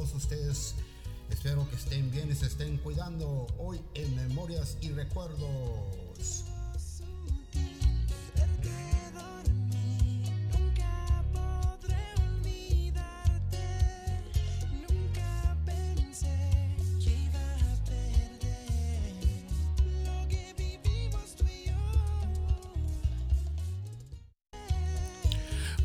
todos ustedes. Espero que estén bien y se estén cuidando hoy en Memorias y Recuerdos.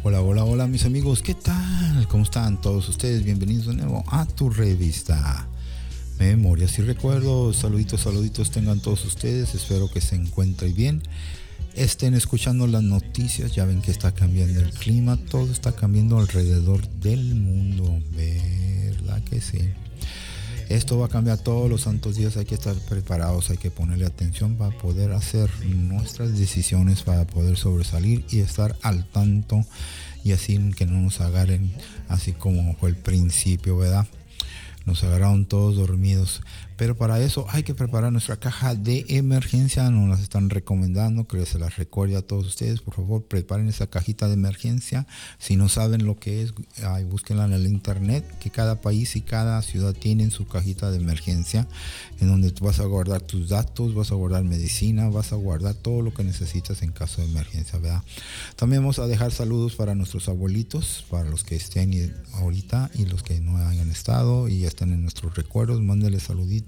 Hola, hola, hola mis amigos, ¿qué tal? ¿Cómo están todos ustedes? Bienvenidos de nuevo a tu revista Memorias y Recuerdos. Saluditos, saluditos tengan todos ustedes. Espero que se encuentren bien. Estén escuchando las noticias. Ya ven que está cambiando el clima. Todo está cambiando alrededor del mundo. ¿Verdad que sí? Esto va a cambiar todos los santos días, hay que estar preparados, hay que ponerle atención para poder hacer nuestras decisiones, para poder sobresalir y estar al tanto y así que no nos agarren así como fue el principio, ¿verdad? Nos agarraron todos dormidos. Pero para eso hay que preparar nuestra caja de emergencia. Nos las están recomendando, que se las recuerde a todos ustedes. Por favor, preparen esa cajita de emergencia. Si no saben lo que es, ay, búsquenla en el internet, que cada país y cada ciudad tienen su cajita de emergencia, en donde vas a guardar tus datos, vas a guardar medicina, vas a guardar todo lo que necesitas en caso de emergencia, ¿verdad? También vamos a dejar saludos para nuestros abuelitos, para los que estén ahorita y los que no hayan estado y ya están en nuestros recuerdos. Mándenles saluditos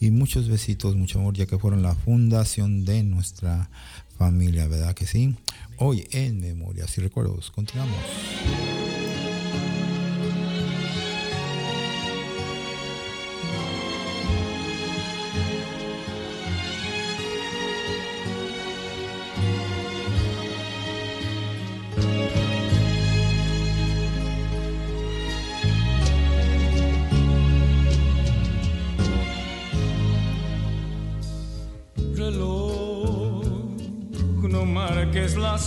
y muchos besitos, mucho amor, ya que fueron la fundación de nuestra familia, ¿verdad que sí? Hoy en Memorias y Recuerdos, continuamos.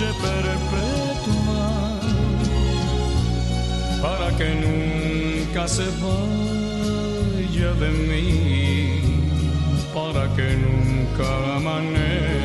noche perpetua para que nunca se vaya de mí, para que nunca amanezca.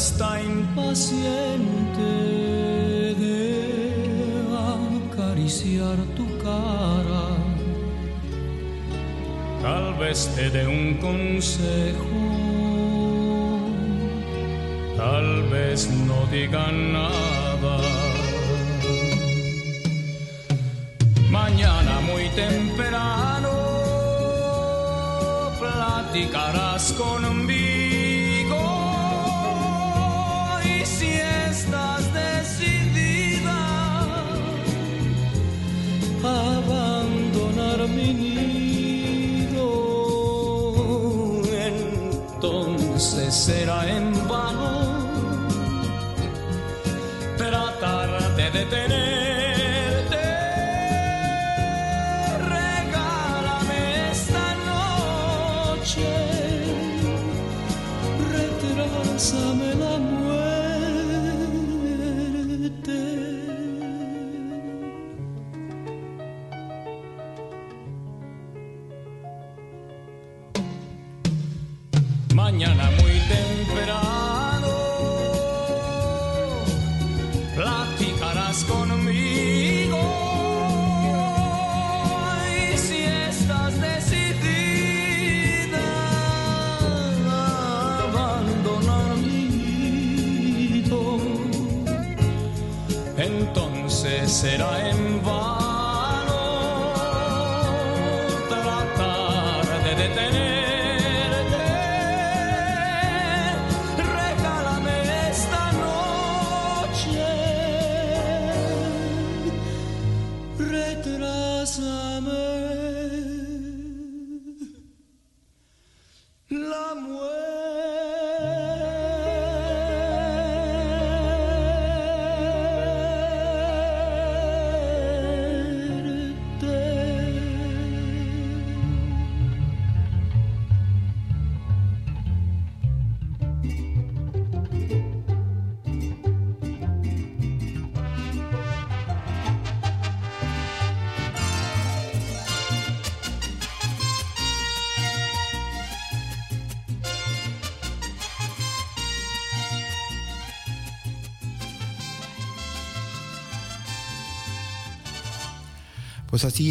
Está impaciente de acariciar tu cara. Tal vez te dé un consejo, tal vez no diga nada. Mañana muy temprano platicarás conmigo será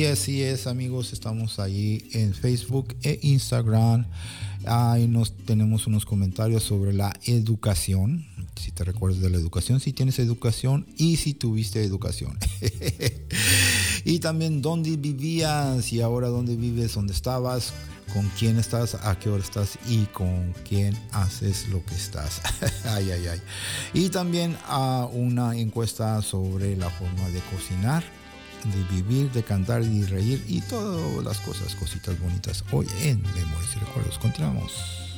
así es, amigos. Estamos ahí en Facebook e Instagram. Ahí nos tenemos unos comentarios sobre la educación. Si te recuerdas de la educación, si tienes educación y si tuviste educación. y también dónde vivías y ahora dónde vives, dónde estabas, con quién estás, a qué hora estás y con quién haces lo que estás. ay, ay, ay. Y también a una encuesta sobre la forma de cocinar de vivir, de cantar y reír y todas las cosas, cositas bonitas. Hoy en Memorias y Recuerdos. Continuamos.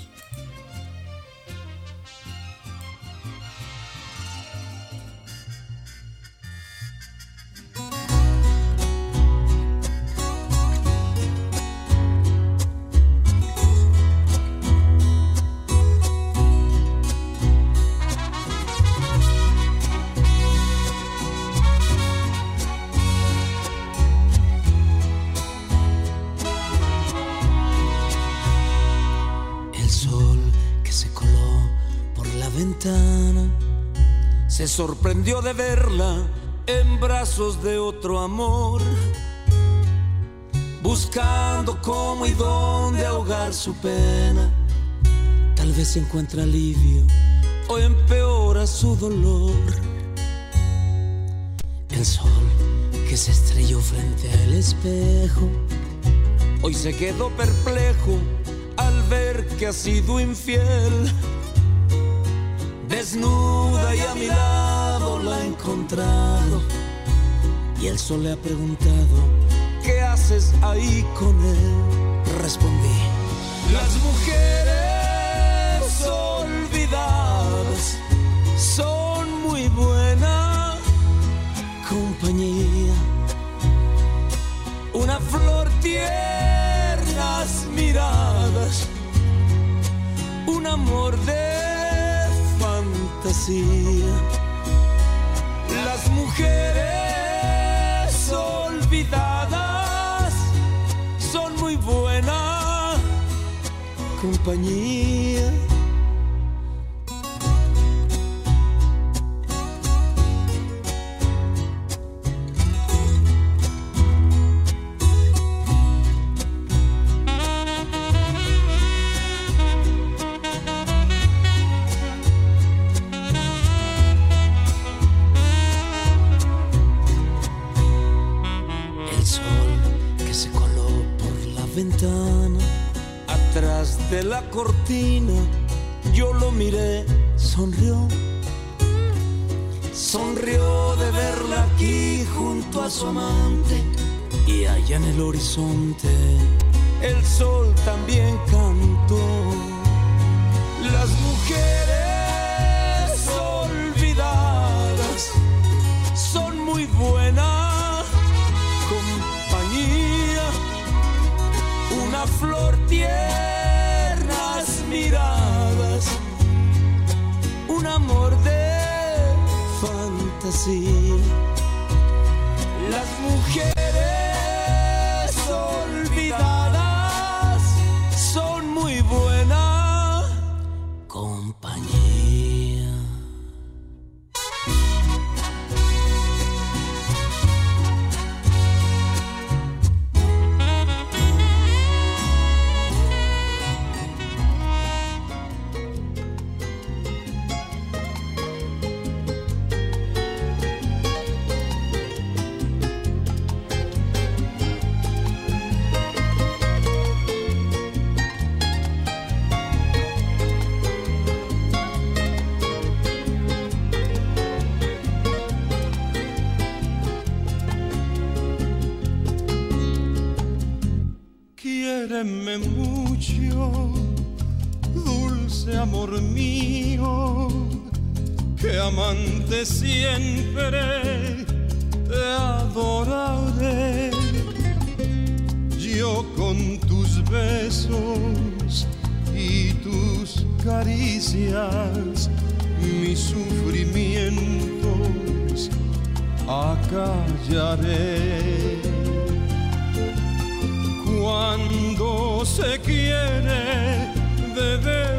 Sorprendió de verla en brazos de otro amor, buscando cómo y dónde ahogar su pena. Tal vez encuentra alivio o empeora su dolor. El sol que se estrelló frente al espejo, hoy se quedó perplejo que ha sido infiel. Desnuda y a mi lado la he encontrado. Y el sol le ha preguntado, ¿qué haces ahí con él? Respondí, las mujeres olvidadas son muy buena compañía. Una flor tiernas miradas, un amor de Las mujeres olvidadas son muy buena compañía. Cortina, yo lo miré, sonrió. Sonrió de verla aquí junto a su amante y allá en el horizonte el sol también cantó. Las mujeres see dulce amor mío, que amante siempre te adoraré. Yo con tus besos y tus caricias, mis sufrimientos acallaré cuando se quiere de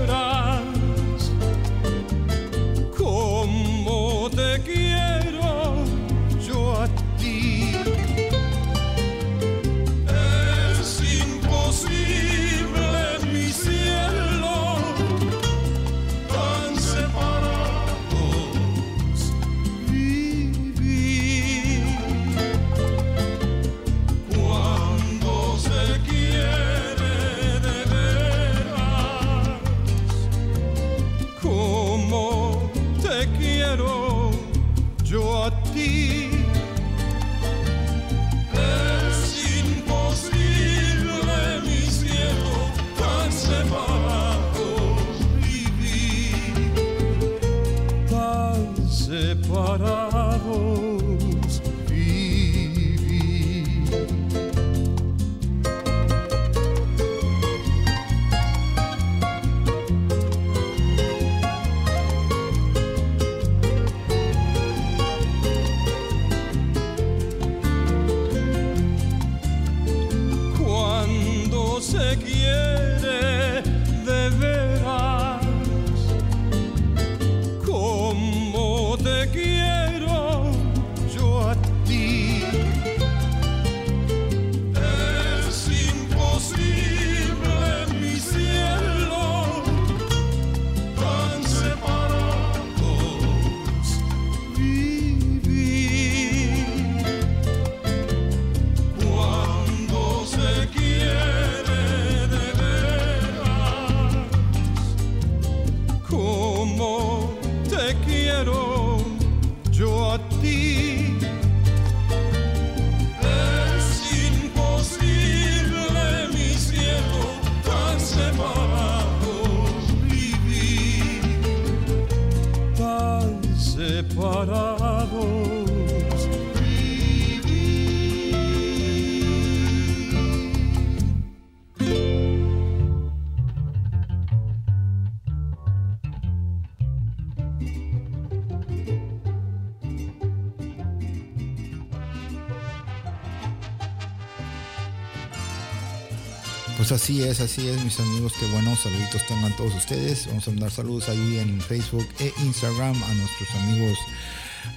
así es, así es, mis amigos. Qué buenos saluditos tengan todos ustedes. Vamos a mandar saludos ahí en Facebook e Instagram a nuestros amigos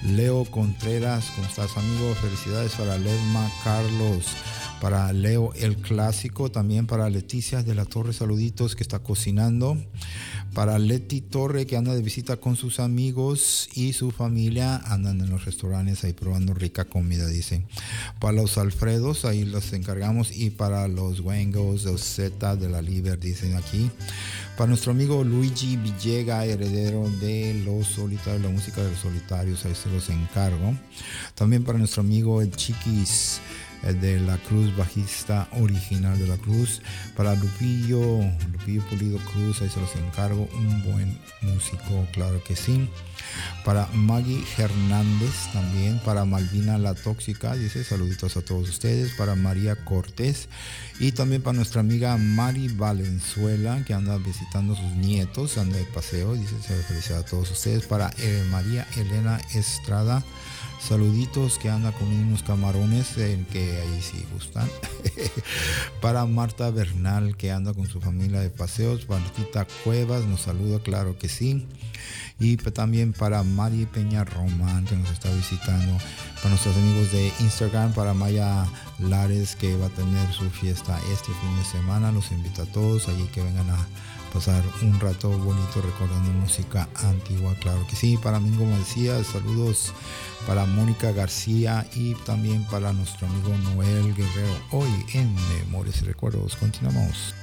Leo Contreras. ¿Cómo estás, amigo? Felicidades para Lerma Carlos para Leo el Clásico, también para Leticia de la Torre, saluditos que está cocinando, para Leti Torre que anda de visita con sus amigos y su familia, andan en los restaurantes ahí probando rica comida, dicen. Para los Alfredos, ahí los encargamos, y para los Wengos, los Z de la Liber, dicen aquí. Para nuestro amigo Luigi Villega, heredero de los solitarios, la música de los solitarios, ahí se los encargo. También para nuestro amigo el Chiquis de la Cruz, bajista original de la Cruz. Para Lupillo, Lupillo Pulido Cruz, ahí se los encargo, un buen músico, claro que sí. Para Maggie Hernández también, para Malvina La Tóxica, dice saluditos a todos ustedes, para María Cortés y también para nuestra amiga Mari Valenzuela que anda visitando sus nietos, anda de paseo, dice felicidades a todos ustedes, para eh, María Elena Estrada. Saluditos que anda con unos camarones en que ahí sí gustan. para Marta Bernal que anda con su familia de paseos. Martita Cuevas nos saluda, claro que sí. Y también para Mari Peña Román que nos está visitando. Para nuestros amigos de Instagram, para Maya Lares que va a tener su fiesta este fin de semana. Los invito a todos allí que vengan a pasar un rato bonito recordando música antigua, claro que sí. Para Mingo Macías, saludos para Mónica García y también para nuestro amigo Noel Guerrero. Hoy en Memorias y Recuerdos continuamos.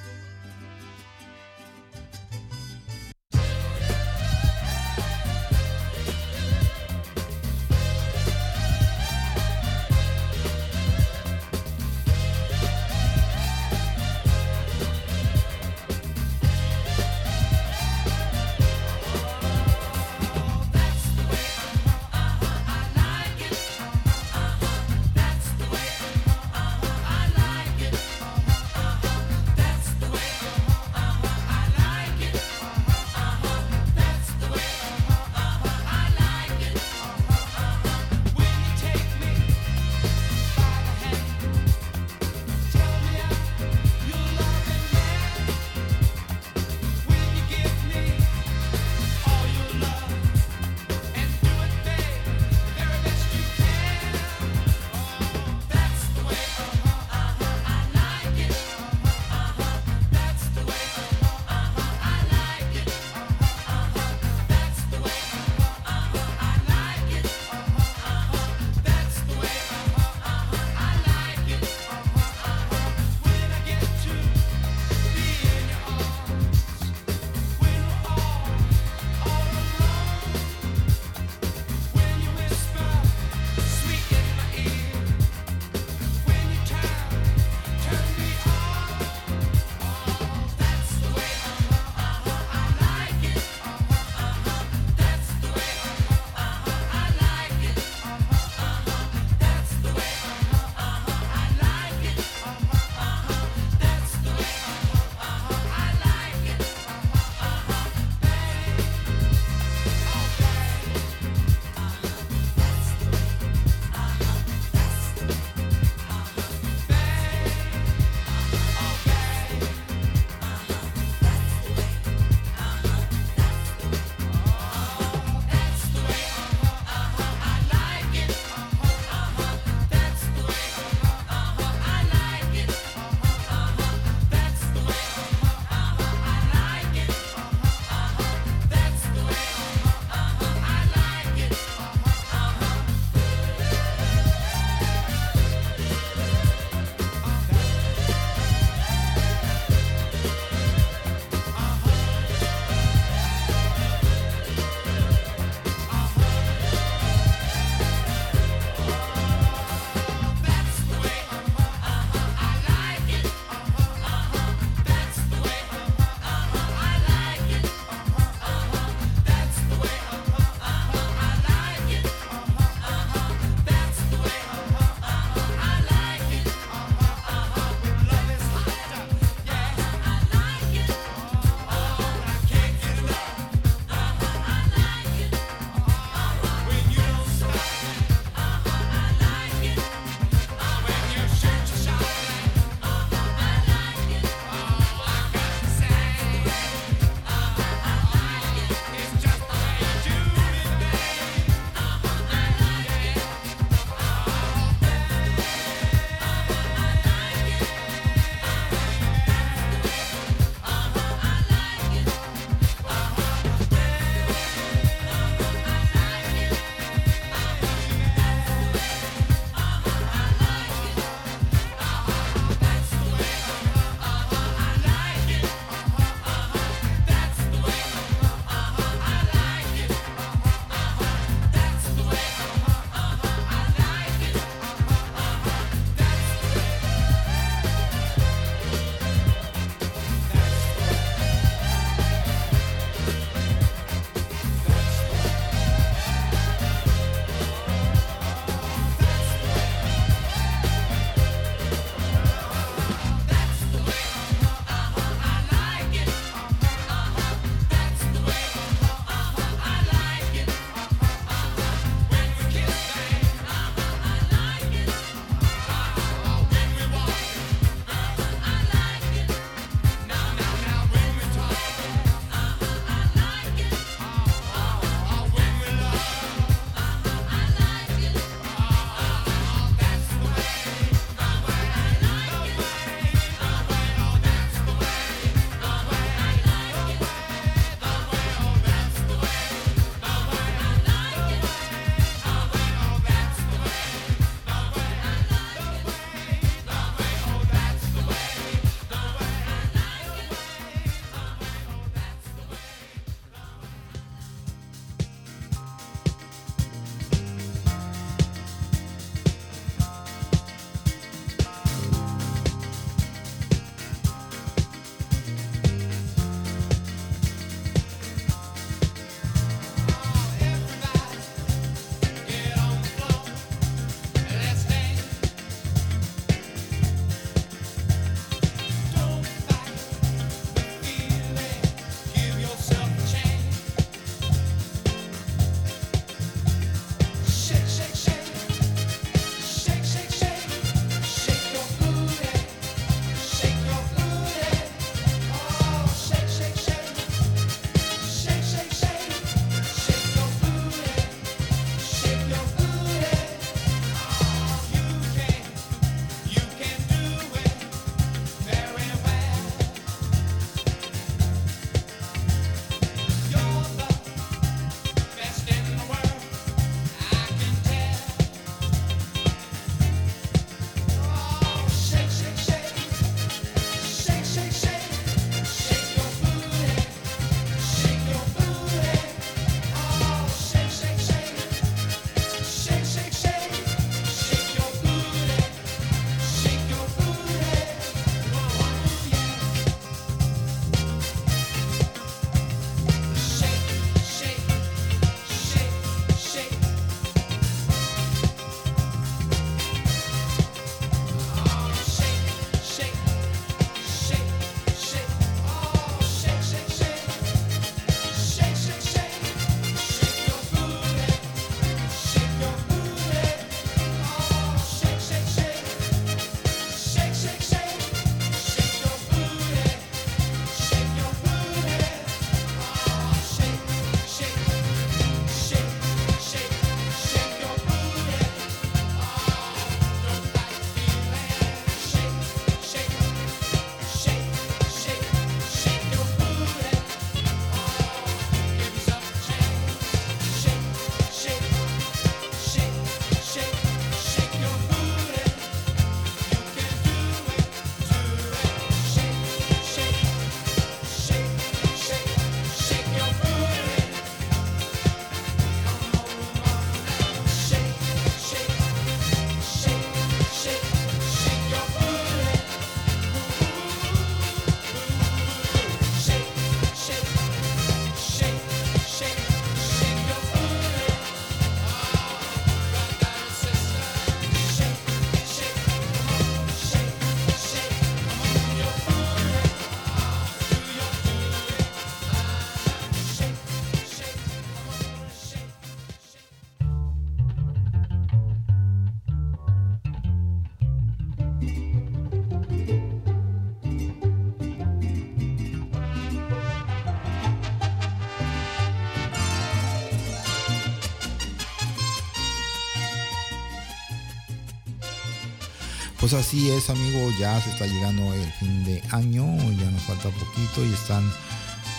Pues así es, amigo, ya se está llegando el fin de año, ya nos falta poquito y están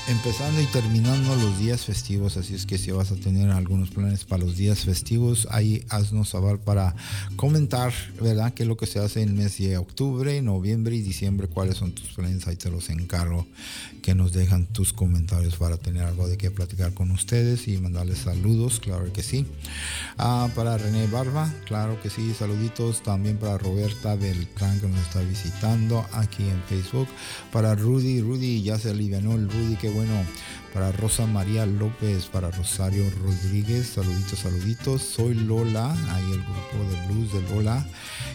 empezando y terminando los días festivos, así es que si vas a tener algunos planes para los días festivos, ahí haznos saber para comentar, ¿verdad? ¿Qué es lo que se hace en el mes de octubre, noviembre y diciembre? ¿Cuáles son tus planes? Ahí te los encargo, que nos dejan tus comentarios para tener algo de qué platicar con ustedes y mandarles saludos, claro que sí. Ah, para René Barba, claro que sí, saluditos también para Roberta Beltrán que nos está visitando aquí en Facebook. Para Rudy, Rudy ya se alivianó el Rudy, que bueno, para Rosa María López, para Rosario Rodríguez, saluditos, saluditos. Soy Lola, ahí el grupo de blues de Lola.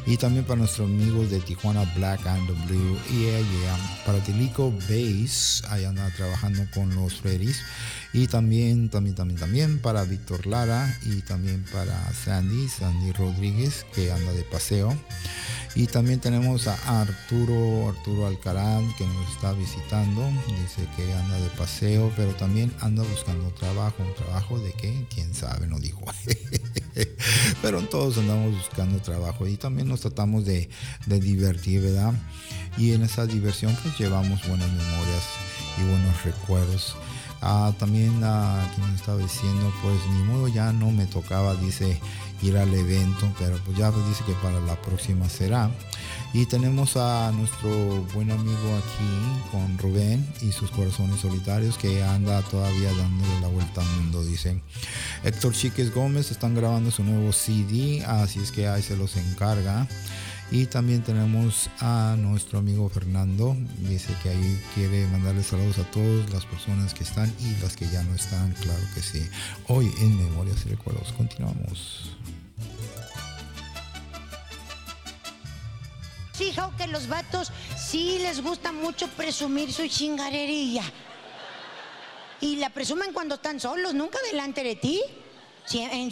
Y también para nuestros amigos de Tijuana Black and the Blue. Y para Tilico Bass, ahí anda trabajando con los Freddy's. Y también, también, también, también para Víctor Lara y también para Sandy, Sandy Rodríguez, que anda de paseo. Y también tenemos a Arturo, Arturo Alcarán, que nos está visitando. Dice que anda de paseo, pero también anda buscando trabajo. ¿Un trabajo de qué? ¿Quién sabe? No dijo. pero todos andamos buscando trabajo y también nos tratamos de, de divertir, ¿verdad? Y en esa diversión pues llevamos buenas memorias y buenos recuerdos. Ah, también a ah, quien estaba diciendo, pues ni modo ya no me tocaba, dice, ir al evento, pero pues ya dice que para la próxima será. Y tenemos a nuestro buen amigo aquí con Rubén y sus corazones solitarios que anda todavía dándole la vuelta al mundo, dicen. Héctor Chiques Gómez están grabando su nuevo CD, así es que ahí se los encarga. Y también tenemos a nuestro amigo Fernando, dice que ahí quiere mandarle saludos a todas las personas que están y las que ya no están, claro que sí. Hoy en Memorias y Recuerdos, continuamos. Fijo que los vatos sí les gusta mucho presumir su chingarería. Y la presumen cuando están solos, nunca delante de ti.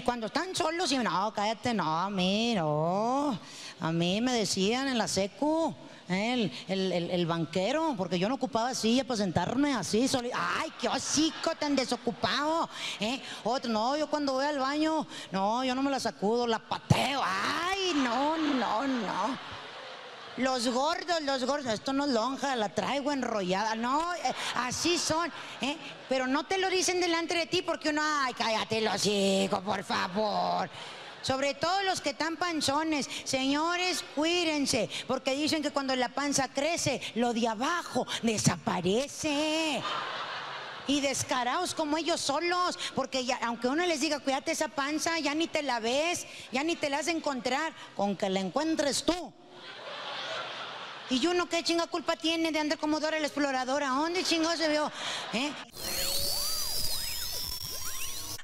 cuando están solos, y no, cállate, no, mira, no. A mí me decían en la secu, el, el, banquero, porque yo no ocupaba silla para sentarme así. Soli Ay, qué hocico tan desocupado. ¿eh? No, yo cuando voy al baño, no, yo no me la sacudo, la pateo. Ay, no, no, no. Los gordos, los gordos, esto no es lonja, la traigo enrollada. No, eh, así son. ¿eh? Pero no te lo dicen delante de ti porque uno, ay, cállate los hijos, por favor. Sobre todo los que están panzones. Señores, cuídense, porque dicen que cuando la panza crece, lo de abajo desaparece. Y descarados como ellos solos, porque ya, aunque uno les diga, cuídate esa panza, ya ni te la ves, ya ni te la has de encontrar, con que la encuentres tú. Y uno, ¿qué chinga culpa tiene de andar como Dora la exploradora? ¿Dónde chingado se vio? ¿Eh?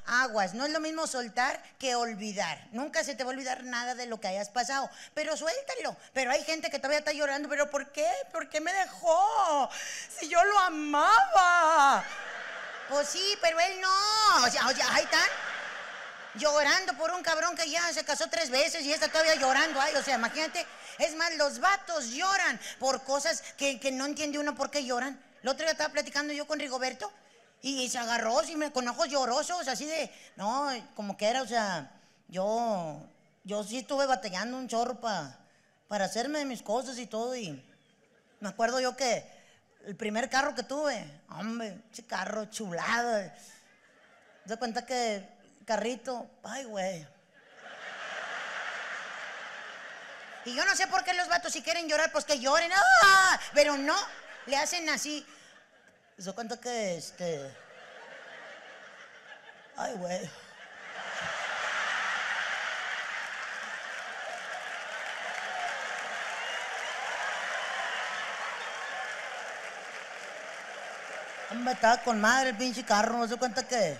aguas. No es lo mismo soltar que olvidar. Nunca se te va a olvidar nada de lo que hayas pasado. Pero suéltalo. Pero hay gente que todavía está llorando. ¿Pero por qué? ¿Por qué me dejó? Si yo lo amaba. Pues sí, pero él no. O sea, ahí están. Llorando por un cabrón que ya se casó tres veces y está todavía llorando. Ay, o sea, imagínate. Es más, los vatos lloran por cosas que, que no entiende uno por qué lloran. El otro día estaba platicando yo con Rigoberto y, se agarró con ojos llorosos, así de, no, como que era, o sea, yo, yo sí estuve batallando un chorro para hacerme mis cosas y todo. Y me acuerdo yo que el primer carro que tuve, hombre, ese carro chulado. Se cuenta que carrito, ay, güey. Y yo no sé por qué los vatos si quieren llorar, pues que lloren, ¡ah! Pero no, le hacen así. Se cuenta que este. Ay, güey. Me estaba con madre el pinche carro, no se cuenta que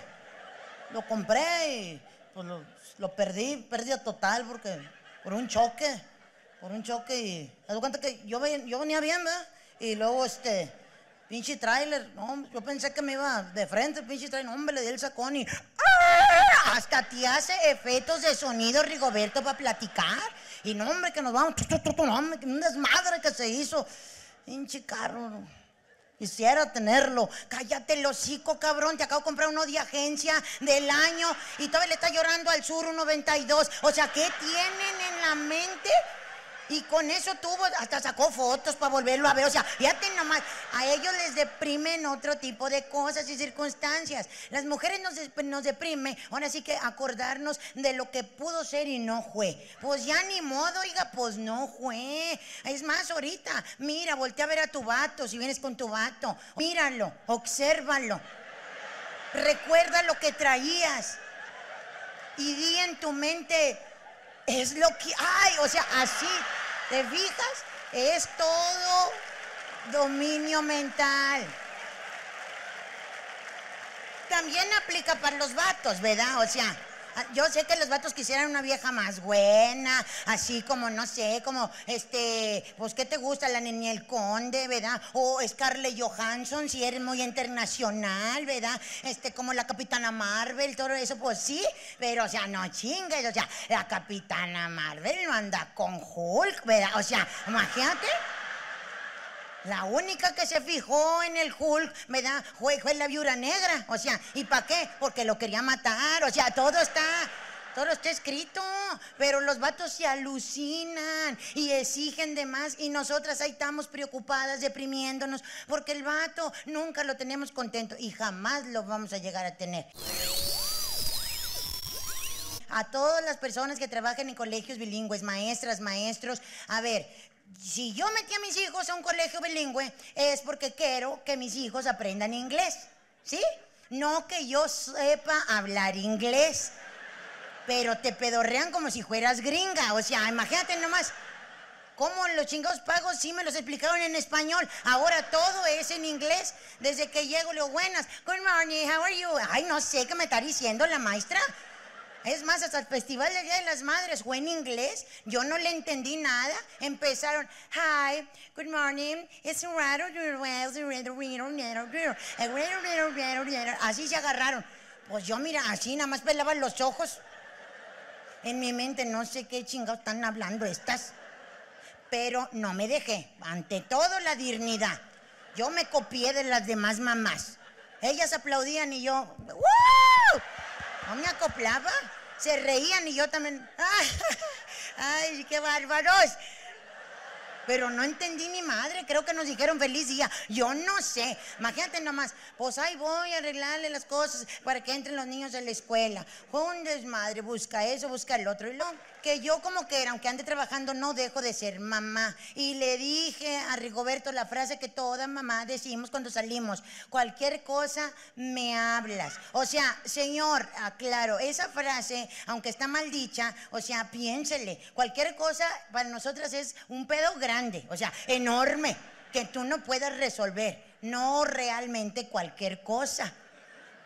lo compré y pues lo, lo, perdí, pérdida total porque por un choque, por un choque y me cuenta que yo, venía bien, ¿verdad? Y luego este Pinche trailer, no, yo pensé que me iba de frente, pinche trailer, hombre, le di el sacón y ¡ah! hasta te hace efectos de sonido Rigoberto para platicar. Y no, hombre, que nos vamos, no, hombre, que un desmadre que se hizo. Pinche carro, Quisiera tenerlo. Cállate el hocico, cabrón. Te acabo de comprar uno de agencia del año y todavía le está llorando al sur un 92. O sea, ¿qué tienen en la mente? Y con eso tuvo, hasta sacó fotos para volverlo a ver. O sea, fíjate nomás, a ellos les deprimen otro tipo de cosas y circunstancias. Las mujeres nos, nos deprime, ahora sí que acordarnos de lo que pudo ser y no fue. Pues ya ni modo, oiga, pues no fue. Es más, ahorita, mira, voltea a ver a tu vato, si vienes con tu vato. Míralo, obsérvalo. Recuerda lo que traías. Y di en tu mente, es lo que hay, o sea, así, ¿te fijas? Es todo dominio mental. También aplica para los vatos, ¿verdad? O sea, yo sé que los vatos quisieran una vieja más buena, así como, no sé, como, este, pues, ¿qué te gusta? La Neniel Conde, ¿verdad? O Scarlett Johansson, si eres muy internacional, ¿verdad? Este, como la Capitana Marvel, todo eso, pues sí, pero, o sea, no chingues, o sea, la Capitana Marvel no anda con Hulk, ¿verdad? O sea, imagínate. La única que se fijó en el Hulk, ¿verdad? Fue, fue la viuda negra. O sea, ¿y para qué? Porque lo quería matar. O sea, todo está. Todo está escrito, pero los vatos se alucinan y exigen de más y nosotras ahí estamos preocupadas, deprimiéndonos, porque el vato nunca lo tenemos contento y jamás lo vamos a llegar a tener. A todas las personas que trabajan en colegios bilingües, maestras, maestros, a ver, si yo metí a mis hijos a un colegio bilingüe es porque quiero que mis hijos aprendan inglés, ¿sí? No que yo sepa hablar inglés, pero te pedorrean como si fueras gringa, o sea, imagínate nomás. ¿Cómo los chingados pagos sí me los explicaron en español? Ahora todo es en inglés. Desde que llego, le digo, buenas, good morning, how are you? Ay, no sé qué me está diciendo la maestra. Es más, hasta el Festival del Día de las Madres fue en inglés. Yo no le entendí nada. Empezaron, hi, good morning, it's Así se agarraron. Pues yo, mira, así nada más pelaban los ojos. En mi mente no sé qué chingados están hablando estas. Pero no me dejé. Ante todo, la dignidad. Yo me copié de las demás mamás. Ellas aplaudían y yo, ¡Woo! No me acoplaba. Se reían y yo también. ¡Ay, qué bárbaros! Pero no entendí ni madre, creo que nos dijeron feliz día. Yo no sé. Imagínate nomás, pues ahí voy a arreglarle las cosas para que entren los niños a la escuela. Fue un desmadre, busca eso, busca el otro. Y lo que yo como que, aunque ande trabajando, no dejo de ser mamá. Y le dije a Rigoberto la frase que toda mamá decimos cuando salimos. Cualquier cosa me hablas. O sea, señor, aclaro, esa frase, aunque está mal dicha, o sea, piénsele. Cualquier cosa para nosotras es un pedo grande, o sea, enorme, que tú no puedas resolver. No realmente cualquier cosa.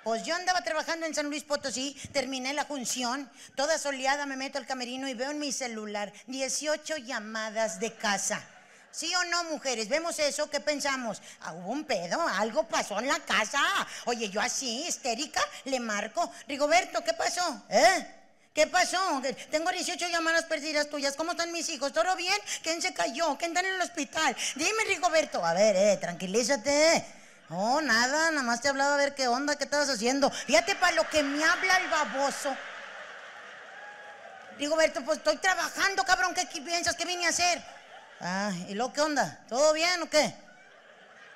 Pues yo andaba trabajando en San Luis Potosí, terminé la función, toda soleada me meto al camerino y veo en mi celular 18 llamadas de casa. ¿Sí o no, mujeres? ¿Vemos eso? ¿Qué pensamos? Ah, hubo un pedo, algo pasó en la casa. Oye, yo así, histérica, le marco. Rigoberto, ¿qué pasó? ¿Eh? ¿Qué pasó? Tengo 18 llamadas perdidas tuyas. ¿Cómo están mis hijos? ¿Todo bien? ¿Quién se cayó? ¿Quién está en el hospital? Dime, Rigoberto. A ver, eh, tranquilízate. No, nada, nada más te hablaba a ver qué onda, qué estabas haciendo. Fíjate para lo que me habla el baboso. Rigoberto, pues estoy trabajando, cabrón. ¿Qué, piensas que vine a hacer? Ah, ¿y luego qué onda? ¿Todo bien o qué?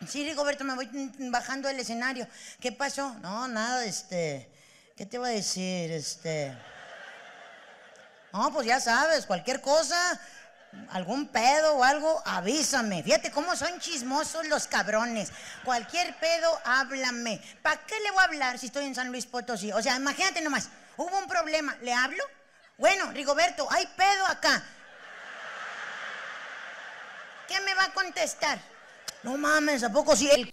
Sí, Rigoberto, me voy bajando del escenario. ¿Qué pasó? No, nada, este. ¿Qué te iba a decir? Este. No, pues ya sabes, cualquier cosa, algún pedo o algo, avísame. Fíjate cómo son chismosos los cabrones. Cualquier pedo, háblame. ¿Para qué le voy a hablar si estoy en San Luis Potosí? O sea, imagínate nomás, hubo un problema, ¿le hablo? Bueno, Rigoberto, hay pedo acá. ¿Qué me va a contestar? No mames, ¿a poco sí? El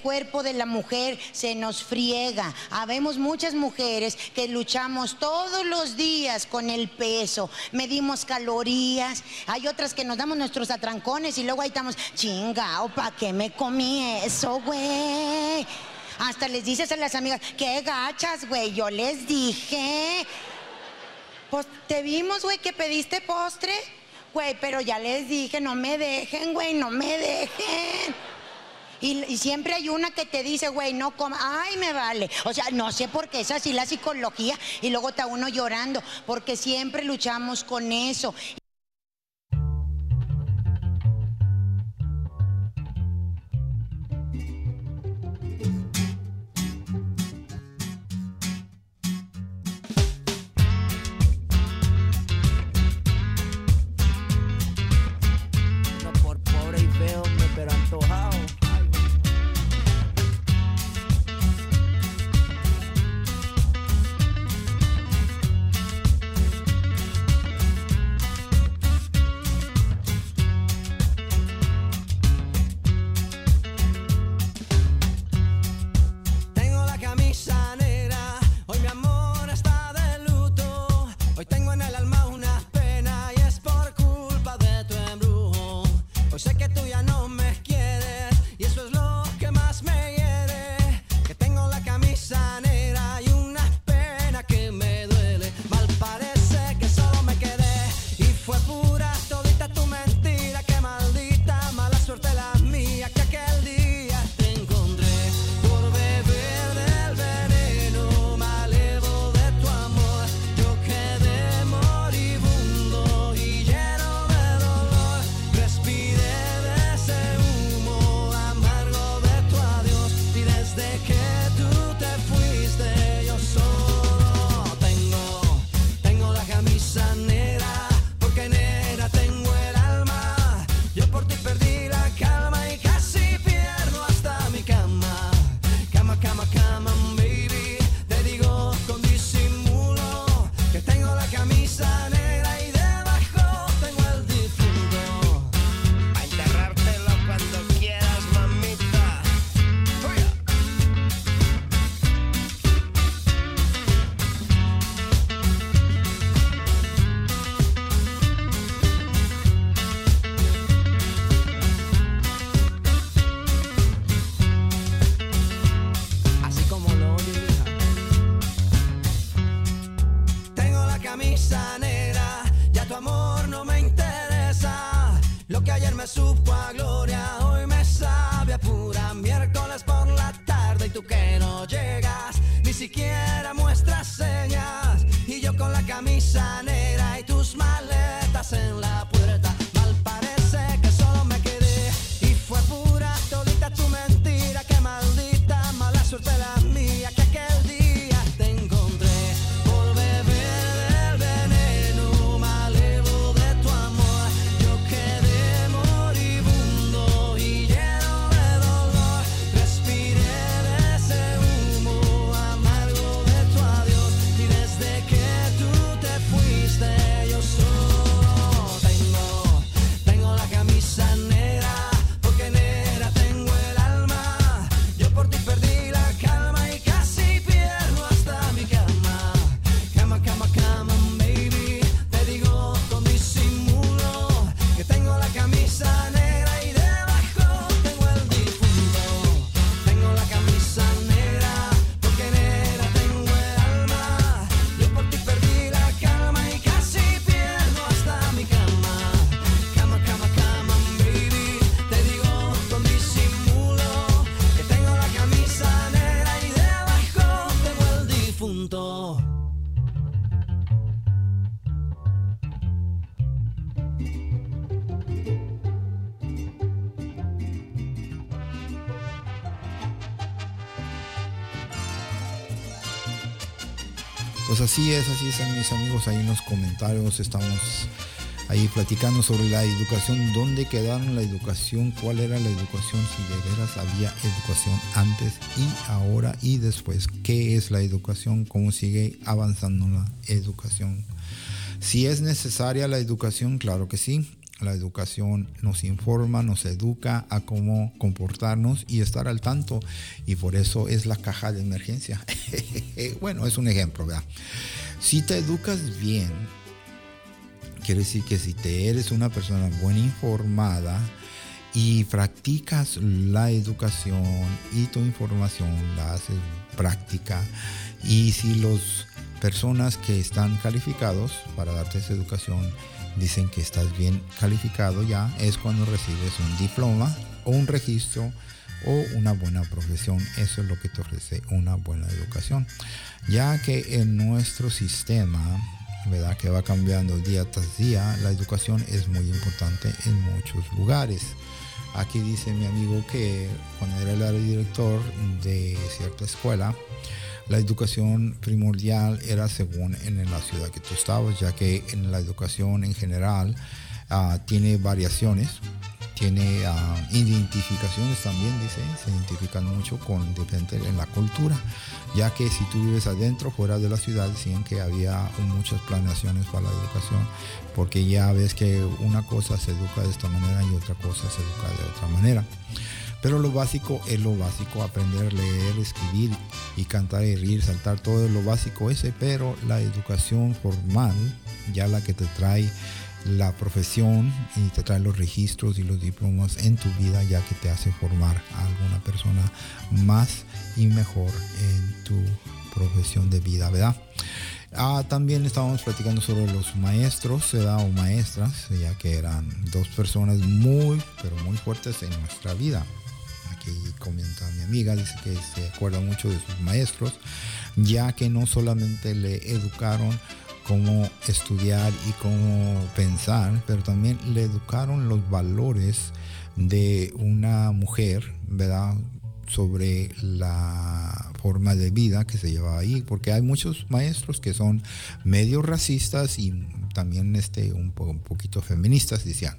cuerpo de la mujer se nos friega. Habemos muchas mujeres que luchamos todos los días con el peso, medimos calorías. Hay otras que nos damos nuestros atrancones y luego ahí estamos, chingao, ¿para qué me comí eso, güey? Hasta les dices a las amigas, qué gachas, güey. Yo les dije. Pues te vimos, güey, que pediste postre. Güey, pero ya les dije, no me dejen, güey, no me dejen. Y, siempre hay una que te dice, güey, no coma, ay, me vale. O sea, no sé por qué es así la psicología y luego está uno llorando, porque siempre luchamos con eso. Así es, así es, mis amigos. Ahí en los comentarios estamos ahí platicando sobre la educación, dónde quedaron la educación, cuál era la educación, si de veras había educación antes y ahora y después, qué es la educación, cómo sigue avanzando la educación. Si es necesaria la educación, claro que sí, la educación nos informa, nos educa a cómo comportarnos y estar al tanto. Y por eso es la caja de emergencia. bueno, es un ejemplo, ¿verdad? Si te educas bien, quiere decir que si te eres una persona buena informada y practicas la educación y tu información la haces práctica y si las personas que están calificados para darte esa educación dicen que estás bien calificado ya, es cuando recibes un diploma o un registro o una buena profesión. Eso es lo que te ofrece una buena educación. Ya que en nuestro sistema, ¿verdad? Que va cambiando día tras día, la educación es muy importante en muchos lugares. Aquí dice mi amigo que cuando era el director de cierta escuela, la educación primordial era según en la ciudad que tú estabas, ya que en la educación en general ah, tiene variaciones, tiene ah, identificaciones también, dice, se identifican mucho con depende en la cultura, ya que si tú vives adentro, fuera de la ciudad, decían que había muchas planeaciones para la educación, porque ya ves que una cosa se educa de esta manera y otra cosa se educa de otra manera. Pero lo básico es lo básico, aprender, leer, escribir y cantar y reír, saltar, todo lo básico ese, pero la educación formal, ya la que te trae la profesión y te trae los registros y los diplomas en tu vida, ya que te hace formar a alguna persona más y mejor en tu profesión de vida, ¿verdad? Ah, también estábamos platicando sobre los maestros ¿verdad? o maestras, ya que eran dos personas muy, pero muy fuertes en nuestra vida aquí comenta mi amiga, dice que se acuerda mucho de sus maestros, ya que no solamente le educaron cómo estudiar y cómo pensar, pero también le educaron los valores de una mujer, ¿verdad? sobre la forma de vida que se lleva ahí, porque hay muchos maestros que son medio racistas y también este, un, un poquito feministas, decían.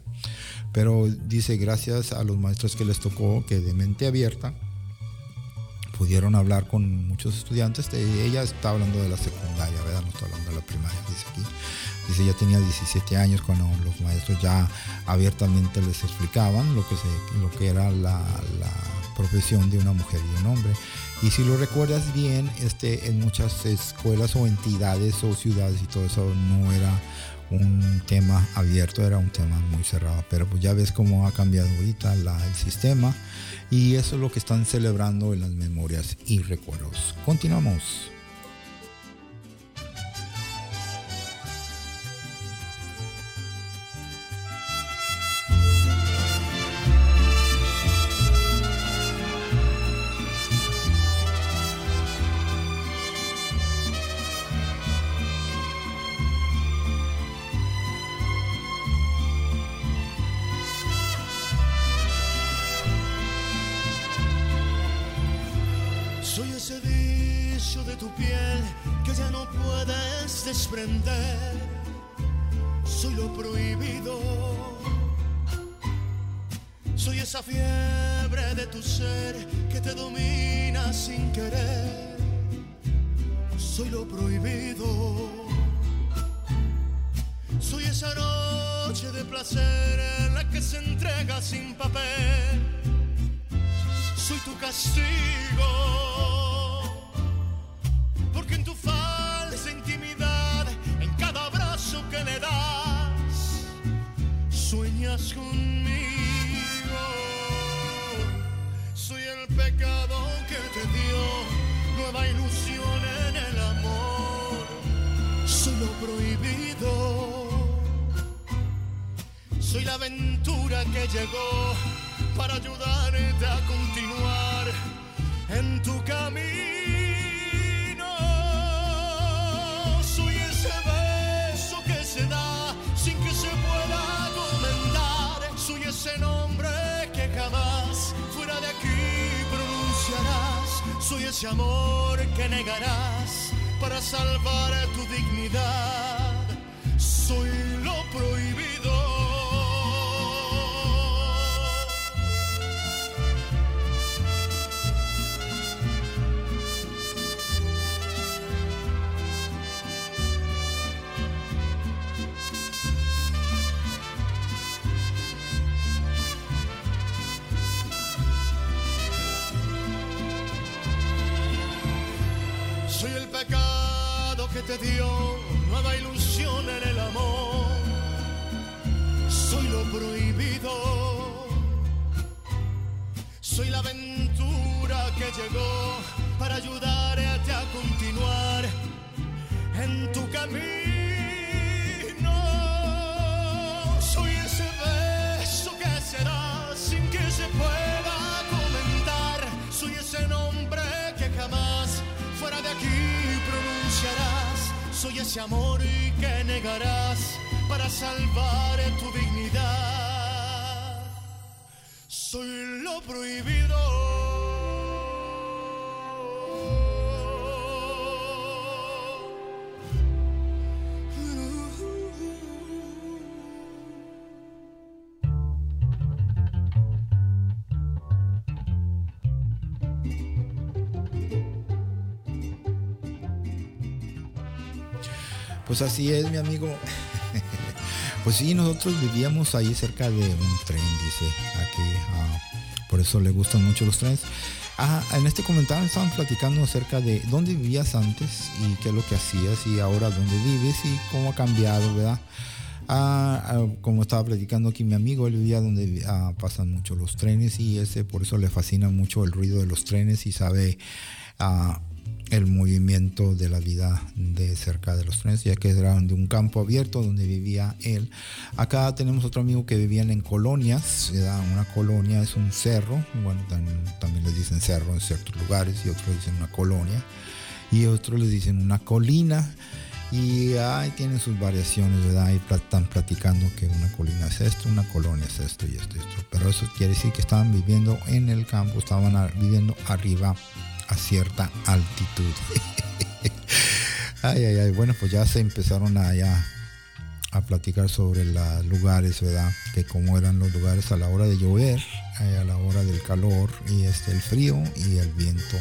Pero dice, gracias a los maestros que les tocó, que de mente abierta, pudieron hablar con muchos estudiantes. ella está hablando de la secundaria, ¿verdad? No está hablando de la primaria, dice aquí. Dice, ya tenía 17 años cuando los maestros ya abiertamente les explicaban lo que, se, lo que era la, la profesión de una mujer y un hombre. Y si lo recuerdas bien, este, en muchas escuelas o entidades o ciudades y todo eso no era un tema abierto, era un tema muy cerrado. Pero pues ya ves cómo ha cambiado ahorita el sistema y eso es lo que están celebrando en las memorias y recuerdos. Continuamos. que llegó para ayudarte a continuar en tu camino. Soy ese beso que será sin que se pueda comentar. Soy ese nombre que jamás fuera de aquí pronunciarás. Soy ese amor que negarás para salvar tu dignidad. Soy lo prohibido. Pues así es, mi amigo. Pues sí, nosotros vivíamos ahí cerca de un tren, dice aquí. ah, por eso le gustan mucho los trenes. Ah, en este comentario estaban platicando acerca de dónde vivías antes y qué es lo que hacías y ahora dónde vives y cómo ha cambiado, ¿verdad? Ah, ah, como estaba platicando aquí mi amigo, él vivía donde ah, pasan mucho los trenes y ese por eso le fascina mucho el ruido de los trenes y sabe el movimiento de la vida de cerca de los trenes, ya que era de un campo abierto donde vivía él. Acá tenemos otro amigo que vivían en colonias, una colonia es un cerro, bueno, también, les dicen cerro en ciertos lugares y otros dicen una colonia y otros les dicen una colina. Y ahí tienen sus variaciones, ¿verdad? Y están platicando que una colina es esto, una colonia es esto y esto y esto. Pero eso quiere decir que estaban viviendo en el campo, estaban viviendo arriba a cierta altitud. ay, ay, ay. Bueno, pues ya se empezaron a, a platicar sobre los lugares, ¿verdad? Que cómo eran los lugares a la hora de llover, eh, a la hora del calor y este, el frío y el viento,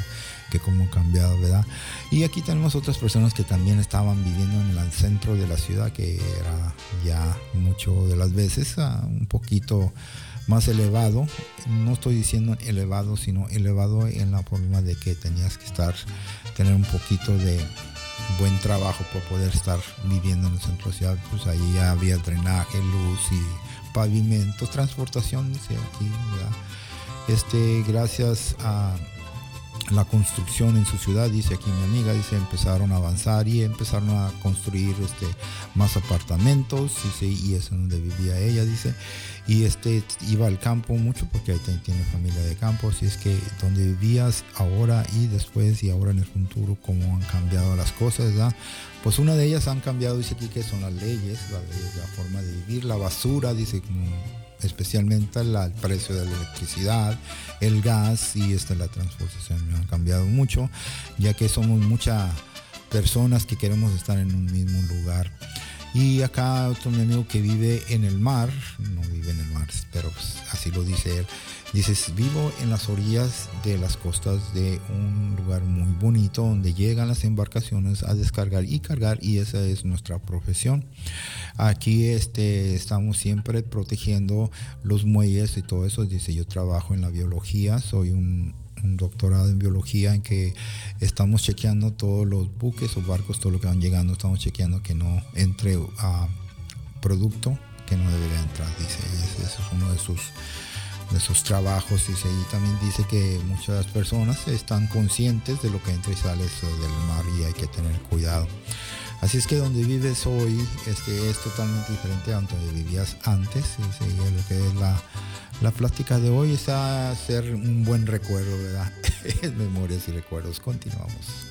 que cómo ha cambiado, ¿verdad? Y aquí tenemos otras personas que también estaban viviendo en el centro de la ciudad, que era ya mucho de las veces ah, un poquito más elevado. No estoy diciendo elevado, sino elevado en la forma de que tenías que estar, tener un poquito de buen trabajo para poder estar viviendo en el centro ciudad. Pues ahí ya había drenaje, luz y pavimento, transportación, dice aquí. Este, gracias a la construcción en su ciudad, dice aquí mi amiga, dice, empezaron a avanzar y empezaron a construir este, más apartamentos, dice, y es donde vivía ella, dice, y este iba al campo mucho porque ahí tiene familia de campo, así es que donde vivías ahora y después y ahora en el futuro, cómo han cambiado las cosas, ¿verdad? Pues una de ellas han cambiado, dice aquí que son las leyes, las leyes, la forma de vivir, la basura, dice como especialmente la- el precio de la electricidad, el gas y esta la transportación han cambiado mucho, ya que somos muchas personas que queremos estar en un mismo lugar. Y acá otro mi amigo que vive en el mar, no vive en el mar, pero pues así lo dice él. Dice, vivo en las orillas de las costas de un lugar muy bonito donde llegan las embarcaciones a descargar y cargar y esa es nuestra profesión. Aquí este, estamos siempre protegiendo los muelles y todo eso. Dice, yo trabajo en la biología, soy un, un doctorado en biología en que estamos chequeando todos los buques o barcos, todo lo que van llegando, estamos chequeando que no entre a producto que no debería entrar, dice, ese, es uno de sus de sus trabajos dice. Y también dice que muchas personas están conscientes de lo que entra y sale del mar y hay que tener cuidado. Así es que donde vives hoy este es totalmente diferente a donde vivías antes dice, y lo que es la la plática de hoy es a hacer un buen recuerdo verdad memorias y recuerdos. Continuamos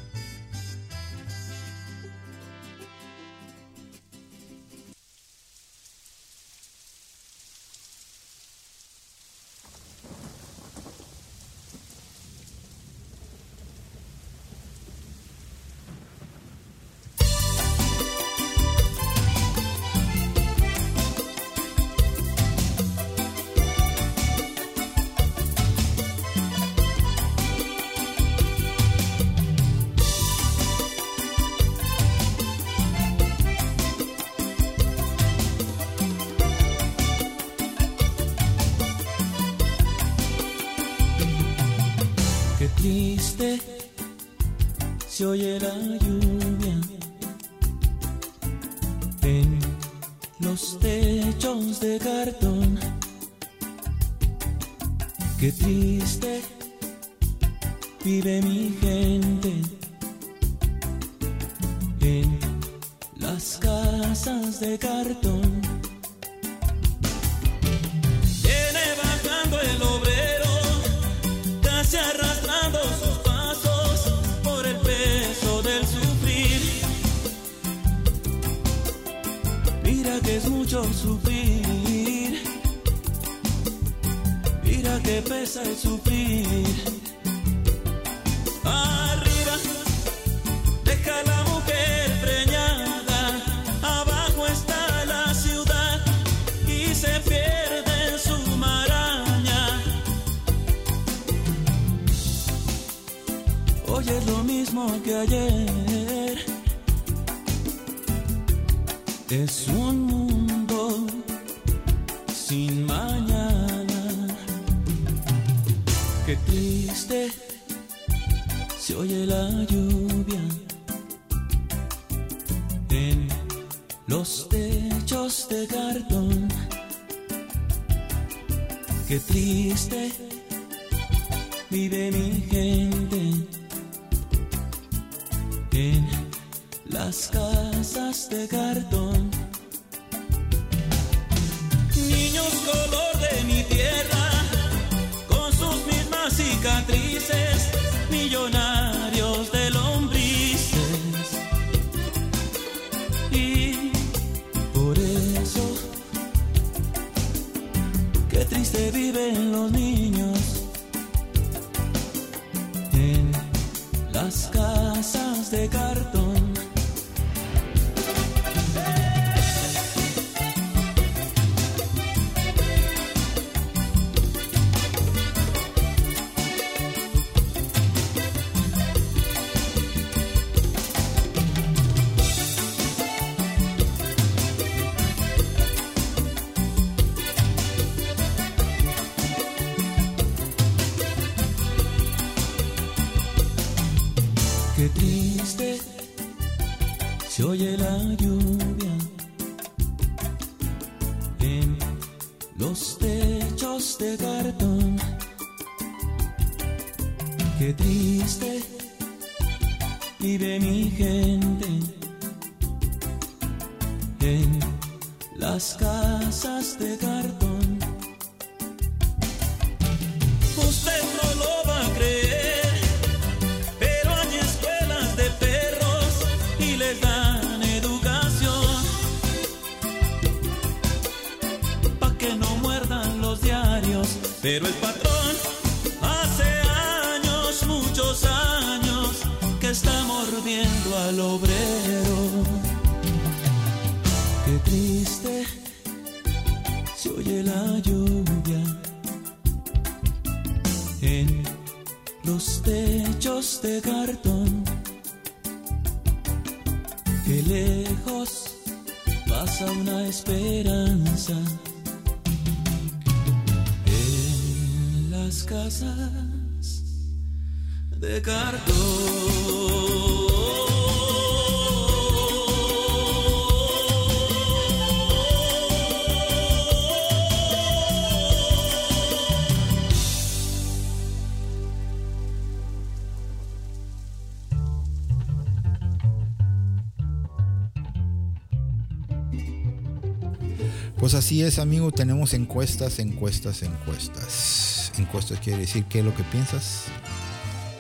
es, amigo. Tenemos encuestas, encuestas, encuestas. Encuestas quiere decir qué es lo que piensas,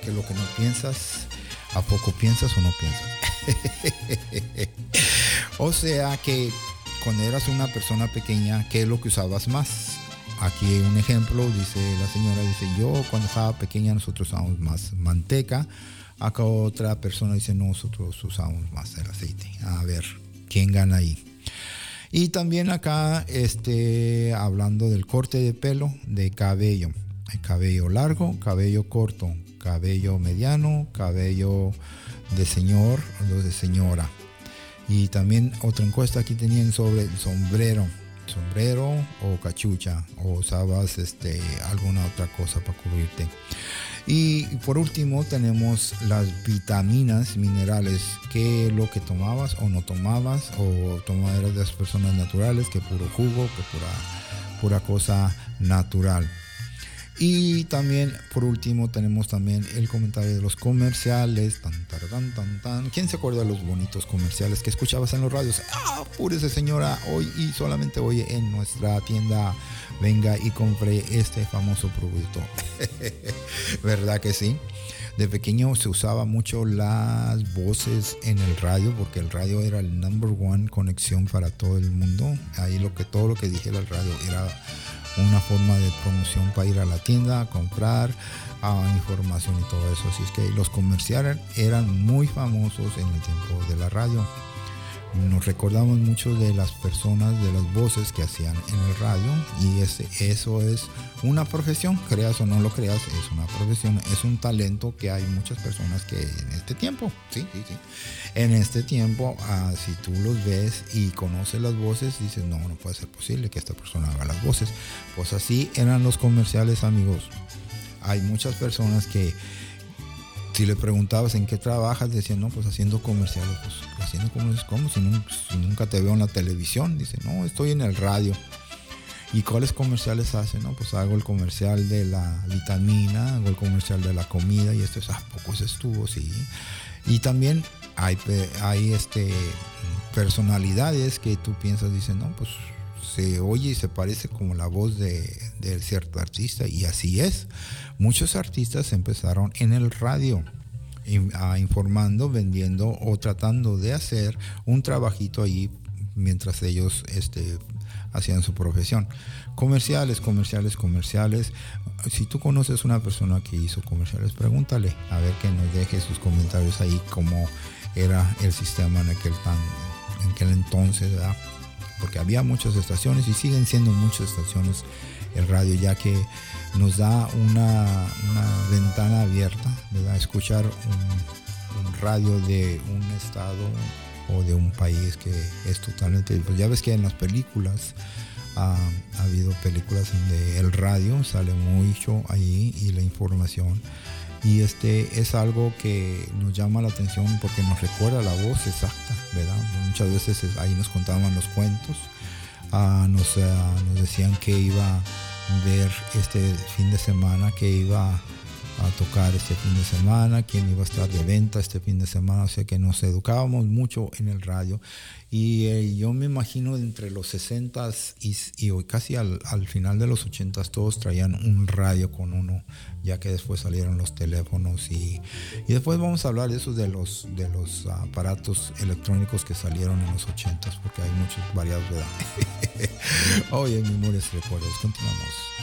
qué es lo que no piensas, a poco piensas o no piensas. o sea que cuando eras una persona pequeña, ¿qué es lo que usabas más? Aquí un ejemplo, dice la señora, dice yo cuando estaba pequeña nosotros usábamos más manteca. Acá otra persona dice nosotros usamos más el aceite. A ver, ¿quién gana ahí? Y también acá, este, hablando del corte de pelo, de cabello. Cabello largo, cabello corto, cabello mediano, cabello de señor, o de señora. Y también otra encuesta aquí tenían sobre el sombrero. Sombrero o cachucha. O usabas este, alguna otra cosa para cubrirte. Y por último tenemos las vitaminas, minerales, qué es lo que tomabas o no tomabas, o tomabas de las personas naturales, que puro jugo, que pura cosa natural. Y también, por último, tenemos también el comentario de los comerciales. Tan, tan, tan, tan. ¿Quién se acuerda de los bonitos comerciales que escuchabas en los radios? Ah, púrese señora, hoy y solamente hoy en nuestra tienda venga y compre este famoso producto. ¿Verdad que sí? De pequeño se usaba mucho las voces en el radio porque el radio era el number one conexión para todo el mundo. Ahí lo que todo lo que dijera el radio era una forma de promoción para ir a la tienda, a comprar a información y todo eso. Así es que los comerciales eran muy famosos en el tiempo de la radio. Nos recordamos mucho de las personas, de las voces que hacían en el radio y ese, eso es una profesión, creas o no lo creas, es una profesión, es un talento que hay muchas personas que en este tiempo, sí, sí, sí, en este tiempo, ah, si tú los ves y conoces las voces, dices, no, no puede ser posible que esta persona haga las voces. Pues así eran los comerciales, amigos. Hay muchas personas que si le preguntabas en qué trabajas, decían, no, pues haciendo comerciales. Pues haciendo comerciales, ¿cómo? Si, nunca te veo en la televisión. Dice, no, estoy en el radio. ¿Y cuáles comerciales hacen? No, pues hago el comercial de la vitamina, hago el comercial de la comida y esto es, ah, pocos estuvo, sí. Y también hay, hay este, personalidades que tú piensas, dicen, no, pues se oye y se parece como la voz de, cierto artista y así es. Muchos artistas empezaron en el radio informando, vendiendo o tratando de hacer un trabajito ahí mientras ellos este, hacían su profesión. Comerciales, comerciales, comerciales. Si tú conoces una persona que hizo comerciales, pregúntale a ver que nos deje sus comentarios ahí cómo era el sistema en aquel, en aquel entonces. Porque había muchas estaciones y siguen siendo muchas estaciones el radio, ya que nos da una, ventana abierta, ¿verdad? Escuchar un, radio de un estado o de un país que es totalmente pues ya ves que en las películas ha, ha habido películas donde el radio sale mucho ahí y la información y este es algo que nos llama la atención porque nos recuerda la voz exacta, ¿verdad? Muchas veces ahí nos contaban los cuentos, ah, nos, ah, nos, decían que iba a ver este fin de semana, que iba a tocar este fin de semana, quién iba a estar de venta este fin de semana, o sea que nos educábamos mucho en el radio y eh, yo me imagino entre los 60 y, y casi al, al, final de los 80 todos traían un radio con uno, ya que después salieron los teléfonos y, y después vamos a hablar de eso de los, de los aparatos electrónicos que salieron en los 80 porque hay muchos variados, ¿verdad? Oye, memorias recuerdos, continuamos.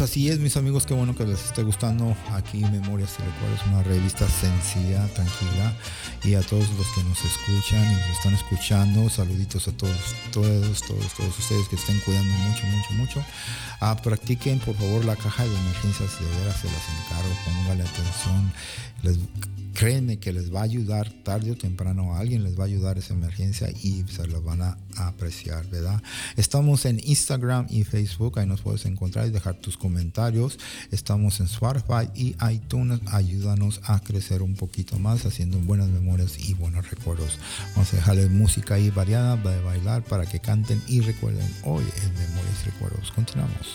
Pues así es, mis amigos, qué bueno que les esté gustando aquí Memorias y Recuerdos, una revista sencilla, tranquila. Y a todos los que nos escuchan y nos están escuchando, saluditos a todos, todos, todos, todos ustedes que estén cuidando mucho, mucho, mucho. Ah, practiquen, por favor, la caja de emergencias, de veras se las encargo, póngale atención. Les, créanme que les va a ayudar tarde o temprano, a alguien les va a ayudar esa emergencia y se lo van a apreciar, ¿verdad? Estamos en Instagram y Facebook, ahí nos puedes encontrar y dejar tus comentarios. Estamos en Spotify y iTunes, ayúdanos a crecer un poquito más haciendo buenas memorias y buenos recuerdos. Vamos a dejarles música ahí variada de bailar para que canten y recuerden hoy en Memorias y Recuerdos. Continuamos.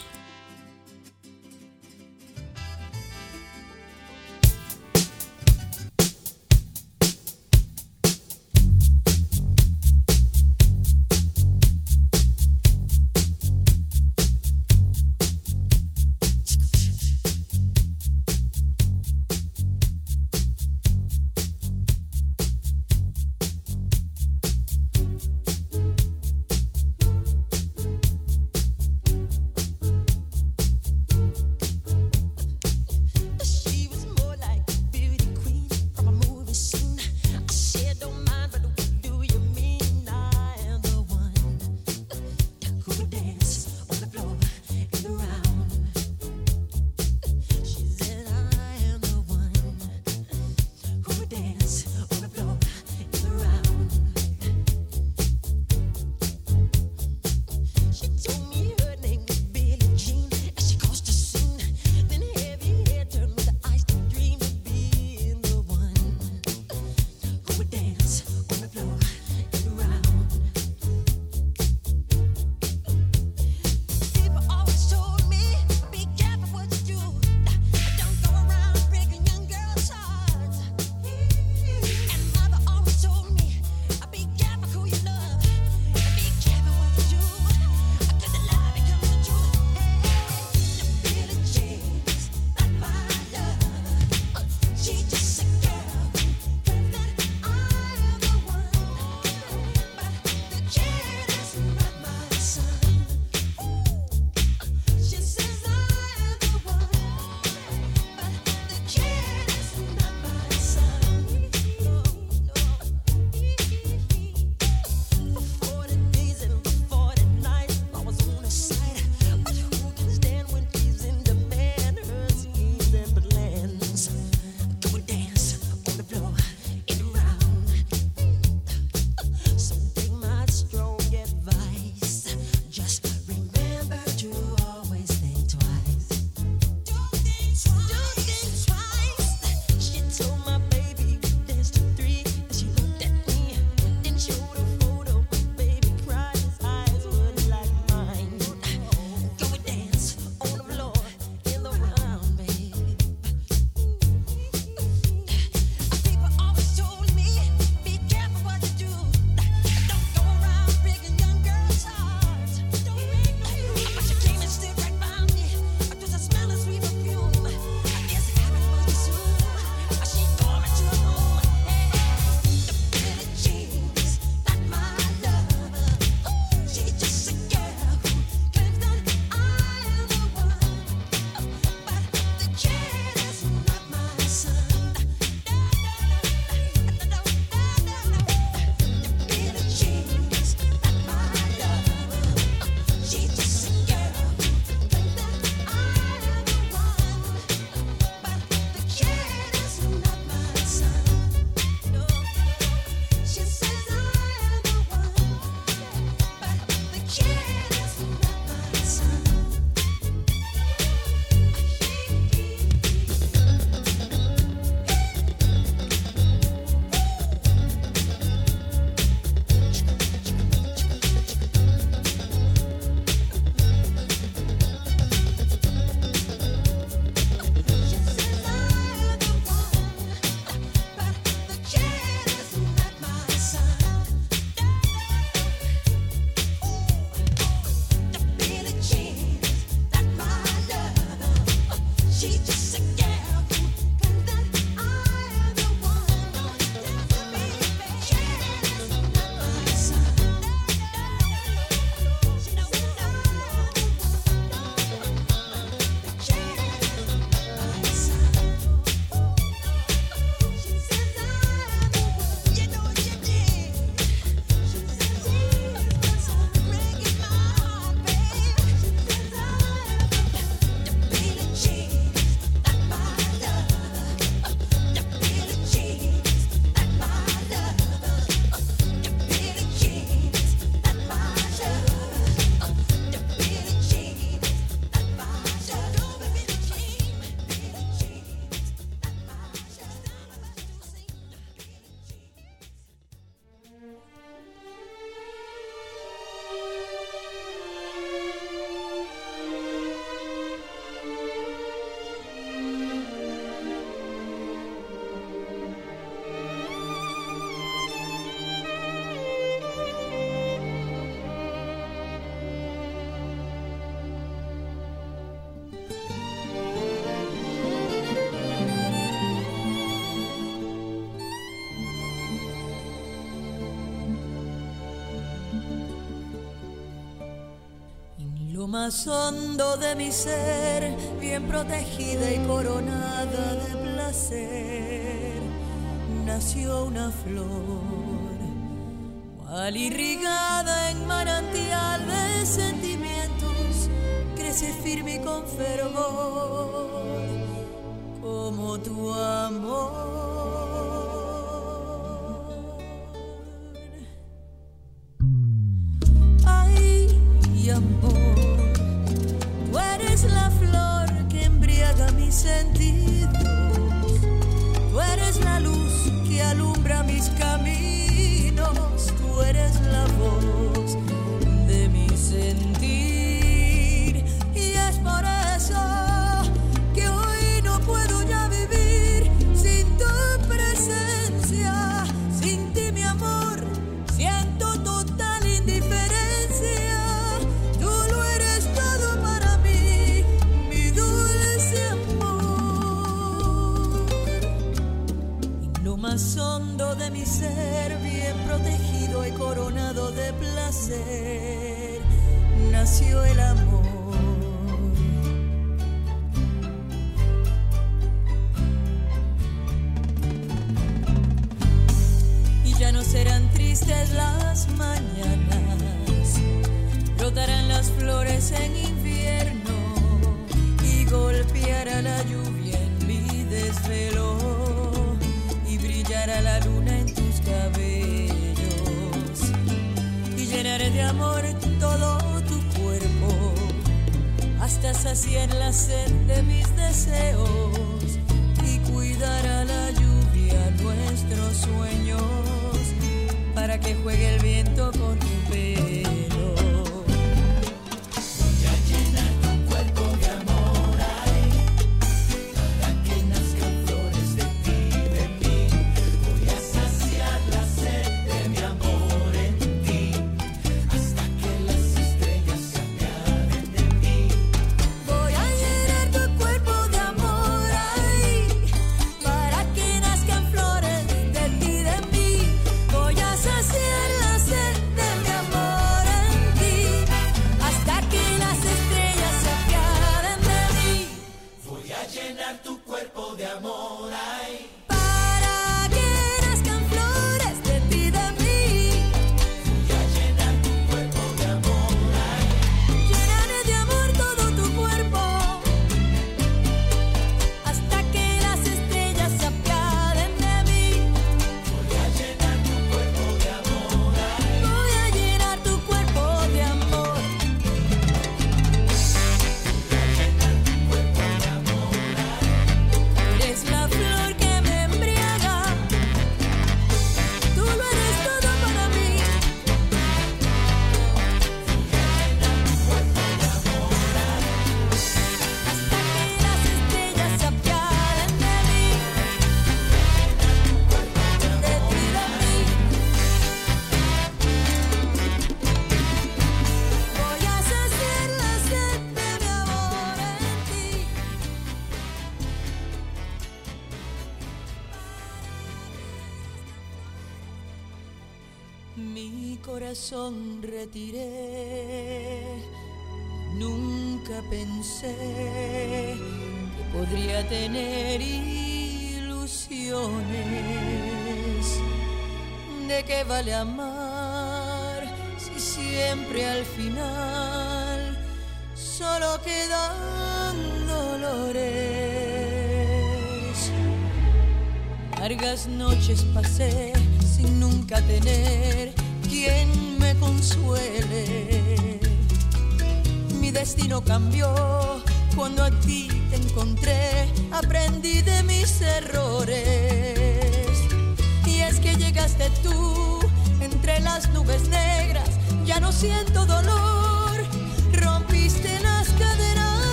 más hondo de mi ser, bien protegida y coronada de placer, nació una flor, cual irrigada en manantial de sentimientos, crece firme y con fervor, como tu amor. Y en la sed de mis deseos y cuidará la lluvia nuestros sueños para que juegue el viento con tu pez.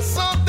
Aunque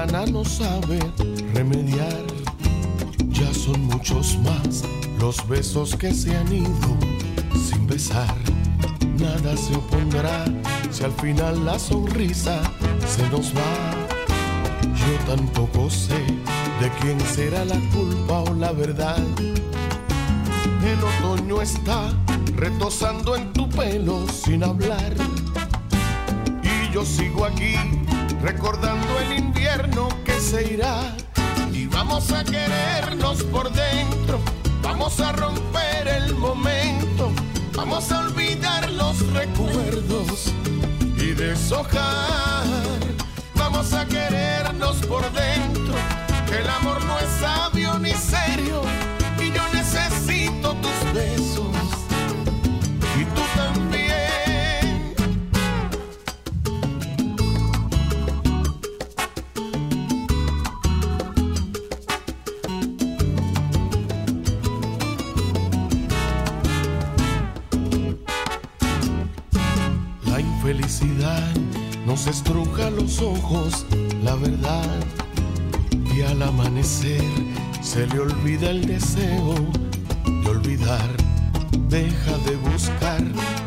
ventana no sabe remediar. Ya son muchos más los besos que se han ido sin besar. Nada se opondrá si al final la sonrisa se nos va. Yo tampoco sé de quién será la culpa o la verdad. El otoño está retosando en tu pelo sin hablar. Y yo sigo aquí recordando el invierno que se irá. Y vamos a querernos por dentro, vamos a romper el momento, vamos a olvidar los recuerdos y deshojar. Vamos a querernos por dentro, el amor no es sabio ni serio. Y yo necesito tus besos nos estruja los ojos, la verdad. Y al amanecer se le olvida el deseo de olvidar. Deja de buscar,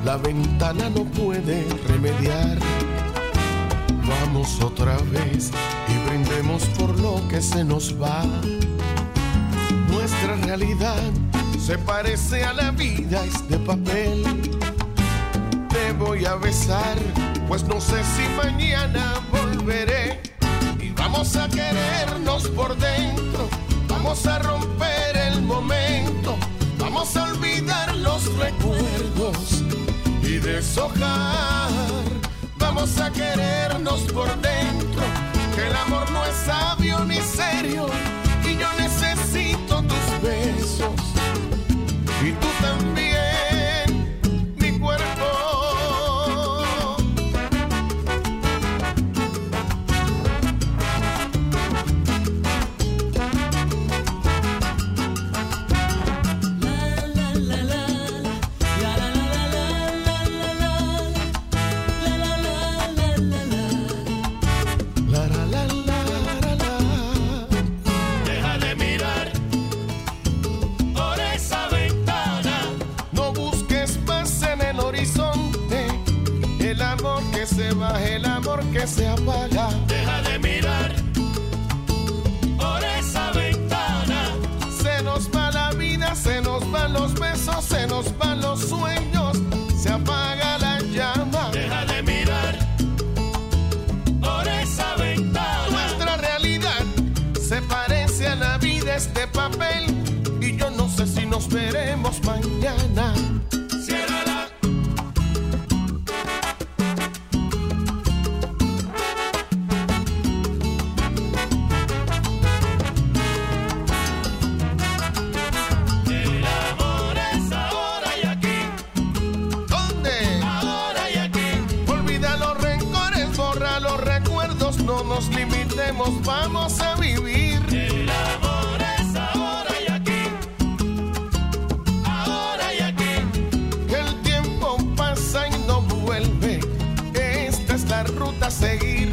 la ventana no puede remediar. Vamos otra vez y brindemos por lo que se nos va. Nuestra realidad se parece a la vida, es de papel te voy a besar, pues no sé si mañana volveré. Y vamos a querernos por dentro, vamos a romper el momento, vamos a olvidar los recuerdos y deshojar. Vamos a querernos por dentro, que el amor no es sabio ni serio. Y yo necesito tus besos y tú también va, el amor que se apaga. Ruta a seguir.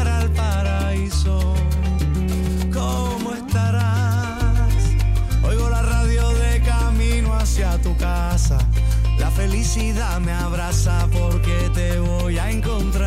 felicidad me abraza porque te voy a encontrar.